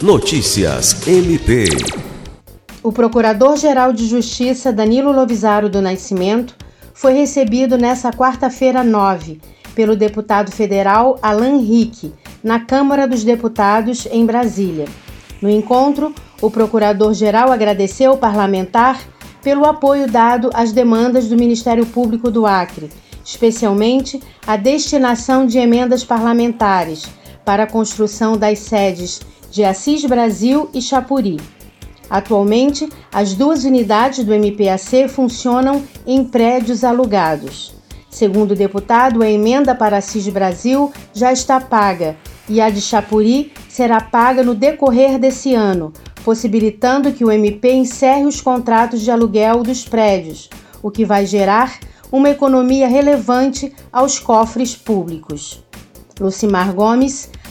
Notícias MP. O Procurador-Geral de Justiça Danilo Lovisaro do Nascimento foi recebido nesta quarta-feira 9 pelo deputado federal Alan Rick na Câmara dos Deputados em Brasília. No encontro, o procurador-geral agradeceu ao parlamentar pelo apoio dado às demandas do Ministério Público do Acre, especialmente a destinação de emendas parlamentares para a construção das sedes de Assis Brasil e Chapuri. Atualmente, as duas unidades do MPAC funcionam em prédios alugados. Segundo o deputado, a emenda para Assis Brasil já está paga e a de Chapuri será paga no decorrer desse ano, possibilitando que o MP encerre os contratos de aluguel dos prédios, o que vai gerar uma economia relevante aos cofres públicos. Lucimar Gomes,